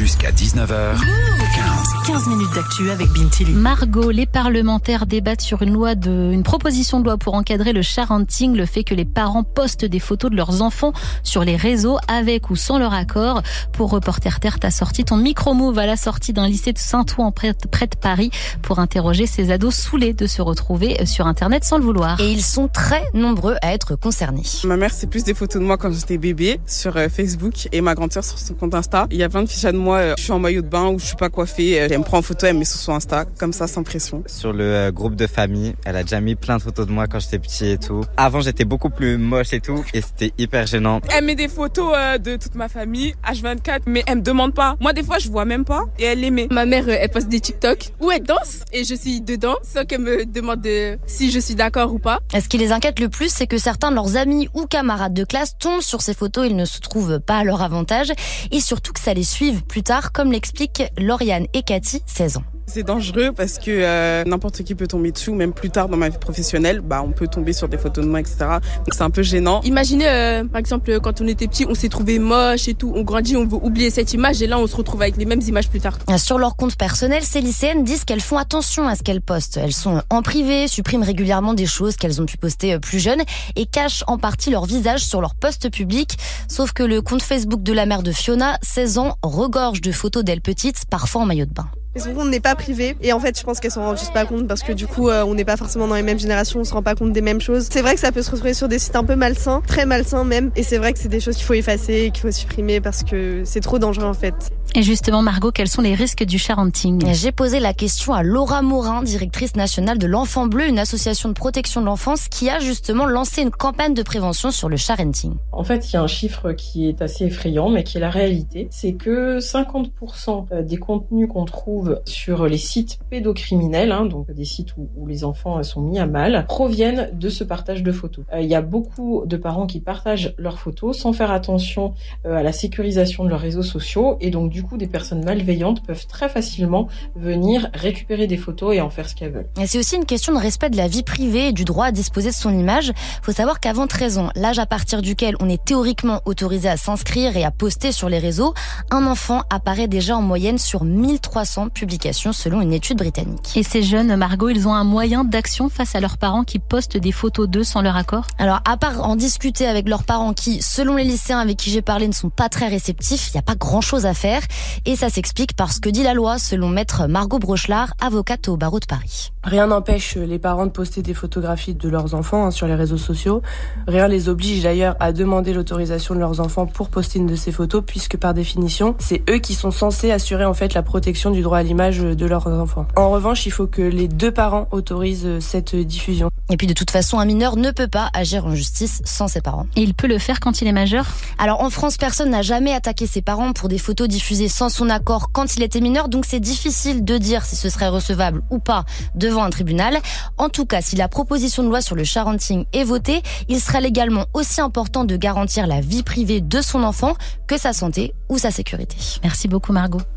Jusqu'à 19h. 15. 15 minutes d'actu avec Bintili. Margot, les parlementaires débattent sur une loi de, une proposition de loi pour encadrer le sharenting, le fait que les parents postent des photos de leurs enfants sur les réseaux avec ou sans leur accord. Pour Reporter Terre, t'as sorti ton micro-move à la sortie d'un lycée de Saint-Ouen près de Paris pour interroger ces ados saoulés de se retrouver sur Internet sans le vouloir. Et ils sont très nombreux à être concernés. Ma mère, c'est plus des photos de moi quand j'étais bébé sur euh, Facebook et ma grande sœur sur son compte Insta. Il y a plein de fiches de moi, euh, je suis en maillot de bain ou je suis pas coiffée. Elle me prend en photo, elle met sur son Insta, comme ça, sans pression. Sur le euh, groupe de famille, elle a déjà mis plein de photos de moi quand j'étais petit et tout. Avant, j'étais beaucoup plus moche et tout, et c'était hyper gênant. Elle met des photos de toute ma famille, H24, mais elle me demande pas. Moi, des fois, je vois même pas, et elle les met. Ma mère, elle poste des TikTok où elle danse, et je suis dedans, sans qu'elle me demande si je suis d'accord ou pas. Ce qui les inquiète le plus, c'est que certains de leurs amis ou camarades de classe tombent sur ces photos, ils ne se trouvent pas à leur avantage, et surtout que ça les suive plus tard, comme l'expliquent Lauriane et Cathy, 16 ans. C'est dangereux parce que euh, n'importe qui peut tomber dessus, même plus tard dans ma vie professionnelle, bah on peut tomber sur des photos de moi, etc. Donc c'est un peu gênant. Imaginez, euh, par exemple, quand on était petit, on s'est trouvé moche et tout, on grandit, on veut oublier cette image et là on se retrouve avec les mêmes images plus tard. Sur leur compte personnel, ces lycéennes disent qu'elles font attention à ce qu'elles postent. Elles sont en privé, suppriment régulièrement des choses qu'elles ont pu poster euh, plus jeunes et cachent en partie leur visage sur leur post public. Sauf que le compte Facebook de la mère de Fiona, 16 ans, regorge de photos d'elle petite, parfois en maillot de bain. On n'est pas privé et en fait je pense qu'elles s'en rendent juste pas compte parce que du coup euh, on n'est pas forcément dans les mêmes générations, on se rend pas compte des mêmes choses. C'est vrai que ça peut se retrouver sur des sites un peu malsains, très malsains même et c'est vrai que c'est des choses qu'il faut effacer qu'il faut supprimer parce que c'est trop dangereux en fait. Et justement Margot, quels sont les risques du sharenting? J'ai posé la question à Laura Morin, directrice nationale de l'Enfant Bleu, une association de protection de l'enfance qui a justement lancé une campagne de prévention sur le sharenting. En fait, il y a un chiffre qui est assez effrayant mais qui est la réalité, c'est que 50% des contenus qu'on trouve sur les sites pédocriminels, hein, donc des sites où, les enfants sont mis à mal, proviennent de ce partage de photos. Euh, il y a beaucoup de parents qui partagent leurs photos sans faire attention euh, à la sécurisation de leurs réseaux sociaux et donc du coup des personnes malveillantes peuvent très facilement venir récupérer des photos et en faire ce qu'elles veulent. C'est aussi une question de respect de la vie privée et du droit à disposer de son image. Faut savoir qu'avant 13 ans, l'âge à partir duquel on est théoriquement autorisé à s'inscrire et à poster sur les réseaux, un enfant apparaît déjà en moyenne sur 1300 publication selon une étude britannique. Et ces jeunes, Margot, ils ont un moyen d'action face à leurs parents qui postent des photos d'eux sans leur accord? Alors, à part en discuter avec leurs parents qui, selon les lycéens avec qui j'ai parlé, ne sont pas très réceptifs, il n'y a pas grand-chose à faire. Et ça s'explique parce que dit la loi, selon maître Margot Brochelard, avocate au barreau de Paris. Rien n'empêche les parents de poster des photographies de leurs enfants hein, sur les réseaux sociaux. Rien les oblige d'ailleurs à demander l'autorisation de leurs enfants pour poster une de ces photos, puisque par définition, c'est eux qui sont censés assurer en fait la protection du droit à l'image de leurs enfants. En revanche, il faut que les deux parents autorisent cette diffusion. Et puis de toute façon, un mineur ne peut pas agir en justice sans ses parents. Et il peut le faire quand il est majeur? Alors en France, personne n'a jamais attaqué ses parents pour des photos diffusées sans son accord quand il était mineur, donc c'est difficile de dire si ce serait recevable ou pas devant un tribunal. En tout cas, si la proposition de loi sur le sharenting est votée, il sera légalement aussi important de garantir la vie privée de son enfant que sa santé ou sa sécurité. Merci beaucoup Margot.